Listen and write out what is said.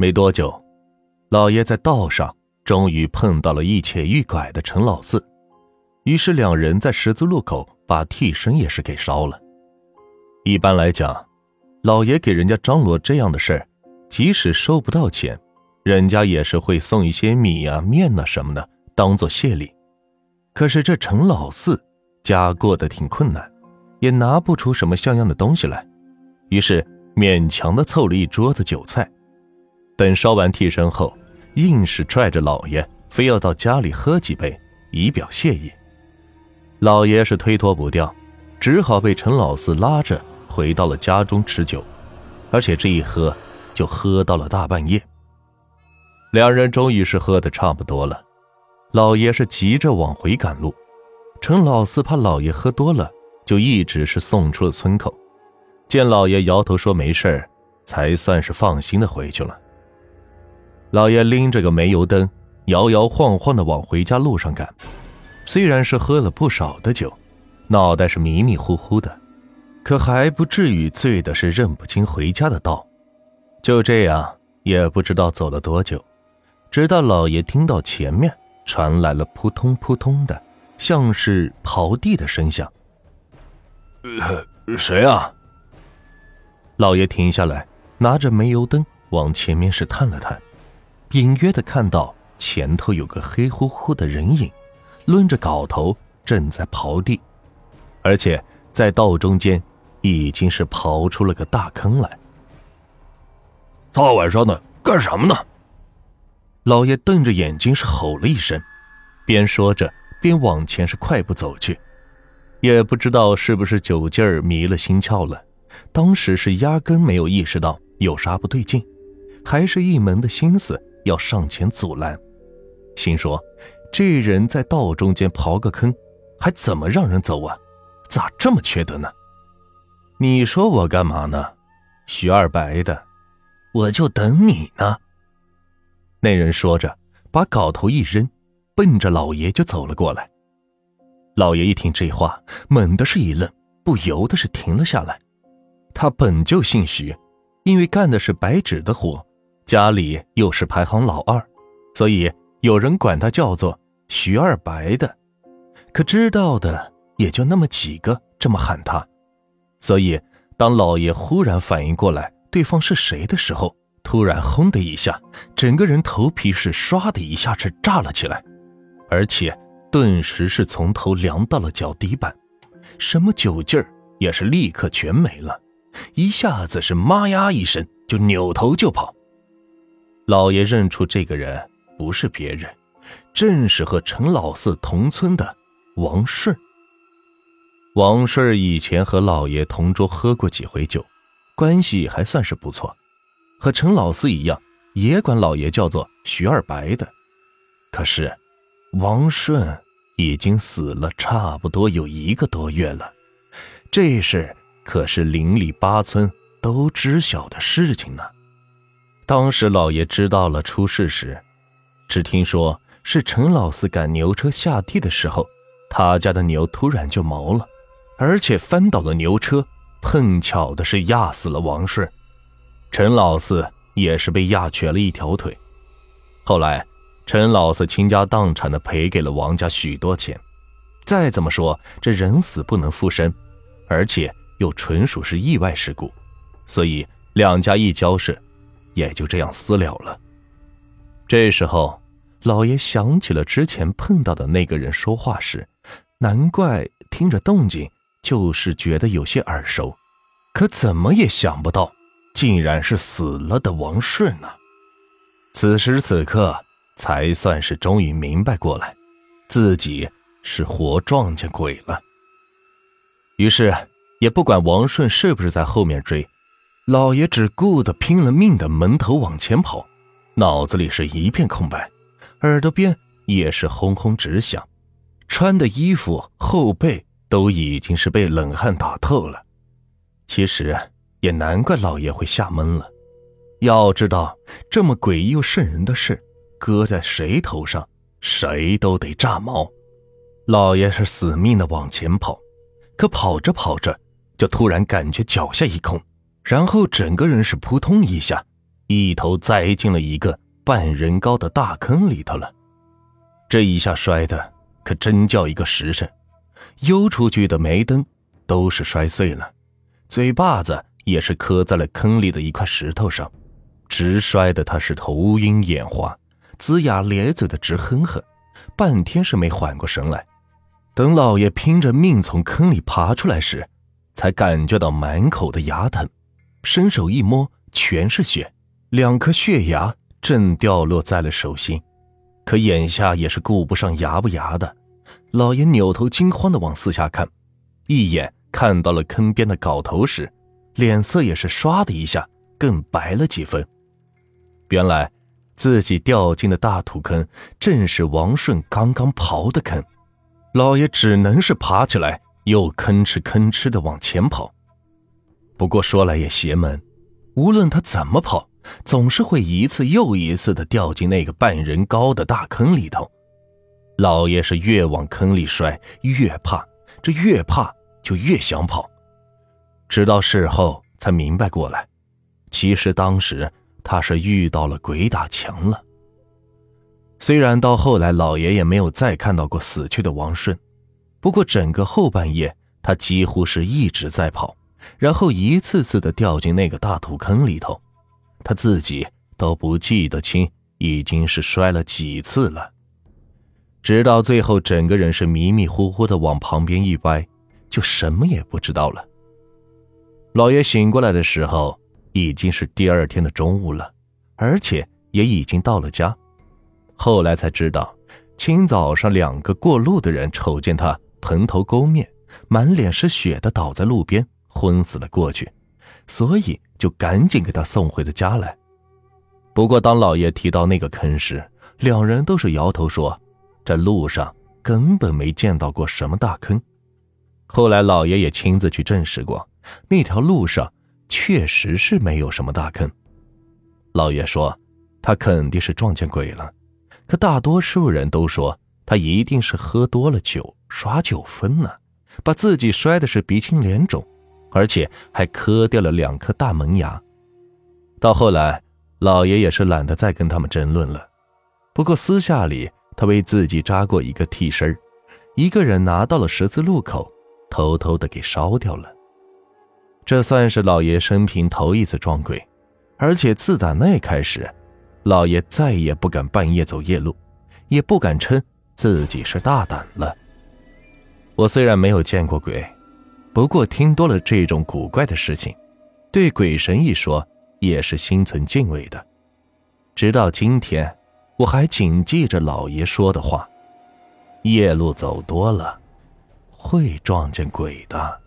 没多久，老爷在道上终于碰到了一瘸一拐的陈老四，于是两人在十字路口把替身也是给烧了。一般来讲，老爷给人家张罗这样的事儿，即使收不到钱，人家也是会送一些米啊、面啊什么的当做谢礼。可是这陈老四家过得挺困难，也拿不出什么像样的东西来，于是勉强的凑了一桌子酒菜。等烧完替身后，硬是拽着老爷非要到家里喝几杯，以表谢意。老爷是推脱不掉，只好被陈老四拉着回到了家中吃酒，而且这一喝就喝到了大半夜。两人终于是喝的差不多了，老爷是急着往回赶路，陈老四怕老爷喝多了，就一直是送出了村口。见老爷摇头说没事才算是放心的回去了。老爷拎着个煤油灯，摇摇晃晃的往回家路上赶。虽然是喝了不少的酒，脑袋是迷迷糊糊的，可还不至于醉的是认不清回家的道。就这样，也不知道走了多久，直到老爷听到前面传来了扑通扑通的，像是刨地的声响。谁啊？老爷停下来，拿着煤油灯往前面是探了探。隐约的看到前头有个黑乎乎的人影，抡着镐头正在刨地，而且在道中间已经是刨出了个大坑来。大晚上的干什么呢？老爷瞪着眼睛是吼了一声，边说着边往前是快步走去。也不知道是不是酒劲儿迷了心窍了，当时是压根没有意识到有啥不对劲，还是一门的心思。要上前阻拦，心说：“这人在道中间刨个坑，还怎么让人走啊？咋这么缺德呢？”你说我干嘛呢？徐二白的，我就等你呢。那人说着，把镐头一扔，奔着老爷就走了过来。老爷一听这话，猛的是一愣，不由得是停了下来。他本就姓徐，因为干的是白纸的活。家里又是排行老二，所以有人管他叫做徐二白的，可知道的也就那么几个这么喊他。所以当老爷忽然反应过来对方是谁的时候，突然轰的一下，整个人头皮是唰的一下是炸了起来，而且顿时是从头凉到了脚底板，什么酒劲儿也是立刻全没了，一下子是妈呀一声就扭头就跑。老爷认出这个人不是别人，正是和陈老四同村的王顺。王顺以前和老爷同桌喝过几回酒，关系还算是不错，和陈老四一样，也管老爷叫做徐二白的。可是，王顺已经死了差不多有一个多月了，这事可是邻里八村都知晓的事情呢。当时老爷知道了出事时，只听说是陈老四赶牛车下地的时候，他家的牛突然就毛了，而且翻倒了牛车，碰巧的是压死了王顺，陈老四也是被压瘸了一条腿。后来陈老四倾家荡产的赔给了王家许多钱。再怎么说，这人死不能复生，而且又纯属是意外事故，所以两家一交涉。也就这样私了了。这时候，老爷想起了之前碰到的那个人说话时，难怪听着动静就是觉得有些耳熟，可怎么也想不到，竟然是死了的王顺呢。此时此刻，才算是终于明白过来，自己是活撞见鬼了。于是，也不管王顺是不是在后面追。老爷只顾得拼了命的闷头往前跑，脑子里是一片空白，耳朵边也是轰轰直响，穿的衣服后背都已经是被冷汗打透了。其实也难怪老爷会吓懵了，要知道这么诡异又瘆人的事，搁在谁头上，谁都得炸毛。老爷是死命的往前跑，可跑着跑着，就突然感觉脚下一空。然后整个人是扑通一下，一头栽进了一个半人高的大坑里头了。这一下摔的可真叫一个实诚，悠出去的煤灯都是摔碎了，嘴巴子也是磕在了坑里的一块石头上，直摔的他是头晕眼花，龇牙咧嘴的直哼哼，半天是没缓过神来。等老爷拼着命从坑里爬出来时，才感觉到满口的牙疼，伸手一摸，全是血，两颗血牙正掉落在了手心。可眼下也是顾不上牙不牙的，老爷扭头惊慌的往四下看，一眼看到了坑边的镐头时，脸色也是唰的一下更白了几分。原来自己掉进的大土坑正是王顺刚刚刨的坑，老爷只能是爬起来，又吭哧吭哧的往前跑。不过说来也邪门，无论他怎么跑。总是会一次又一次的掉进那个半人高的大坑里头，老爷是越往坑里摔越怕，这越怕就越想跑，直到事后才明白过来，其实当时他是遇到了鬼打墙了。虽然到后来老爷也没有再看到过死去的王顺，不过整个后半夜他几乎是一直在跑，然后一次次的掉进那个大土坑里头。他自己都不记得清，已经是摔了几次了。直到最后，整个人是迷迷糊糊的往旁边一歪，就什么也不知道了。老爷醒过来的时候，已经是第二天的中午了，而且也已经到了家。后来才知道，清早上两个过路的人瞅见他蓬头垢面、满脸是血的倒在路边，昏死了过去，所以。就赶紧给他送回了家来。不过，当老爷提到那个坑时，两人都是摇头说：“这路上根本没见到过什么大坑。”后来，老爷也亲自去证实过，那条路上确实是没有什么大坑。老爷说：“他肯定是撞见鬼了。”可大多数人都说他一定是喝多了酒，耍酒疯呢，把自己摔的是鼻青脸肿。而且还磕掉了两颗大门牙。到后来，老爷也是懒得再跟他们争论了。不过私下里，他为自己扎过一个替身一个人拿到了十字路口，偷偷的给烧掉了。这算是老爷生平头一次撞鬼，而且自打那开始，老爷再也不敢半夜走夜路，也不敢称自己是大胆了。我虽然没有见过鬼。不过听多了这种古怪的事情，对鬼神一说也是心存敬畏的。直到今天，我还谨记着老爷说的话：夜路走多了，会撞见鬼的。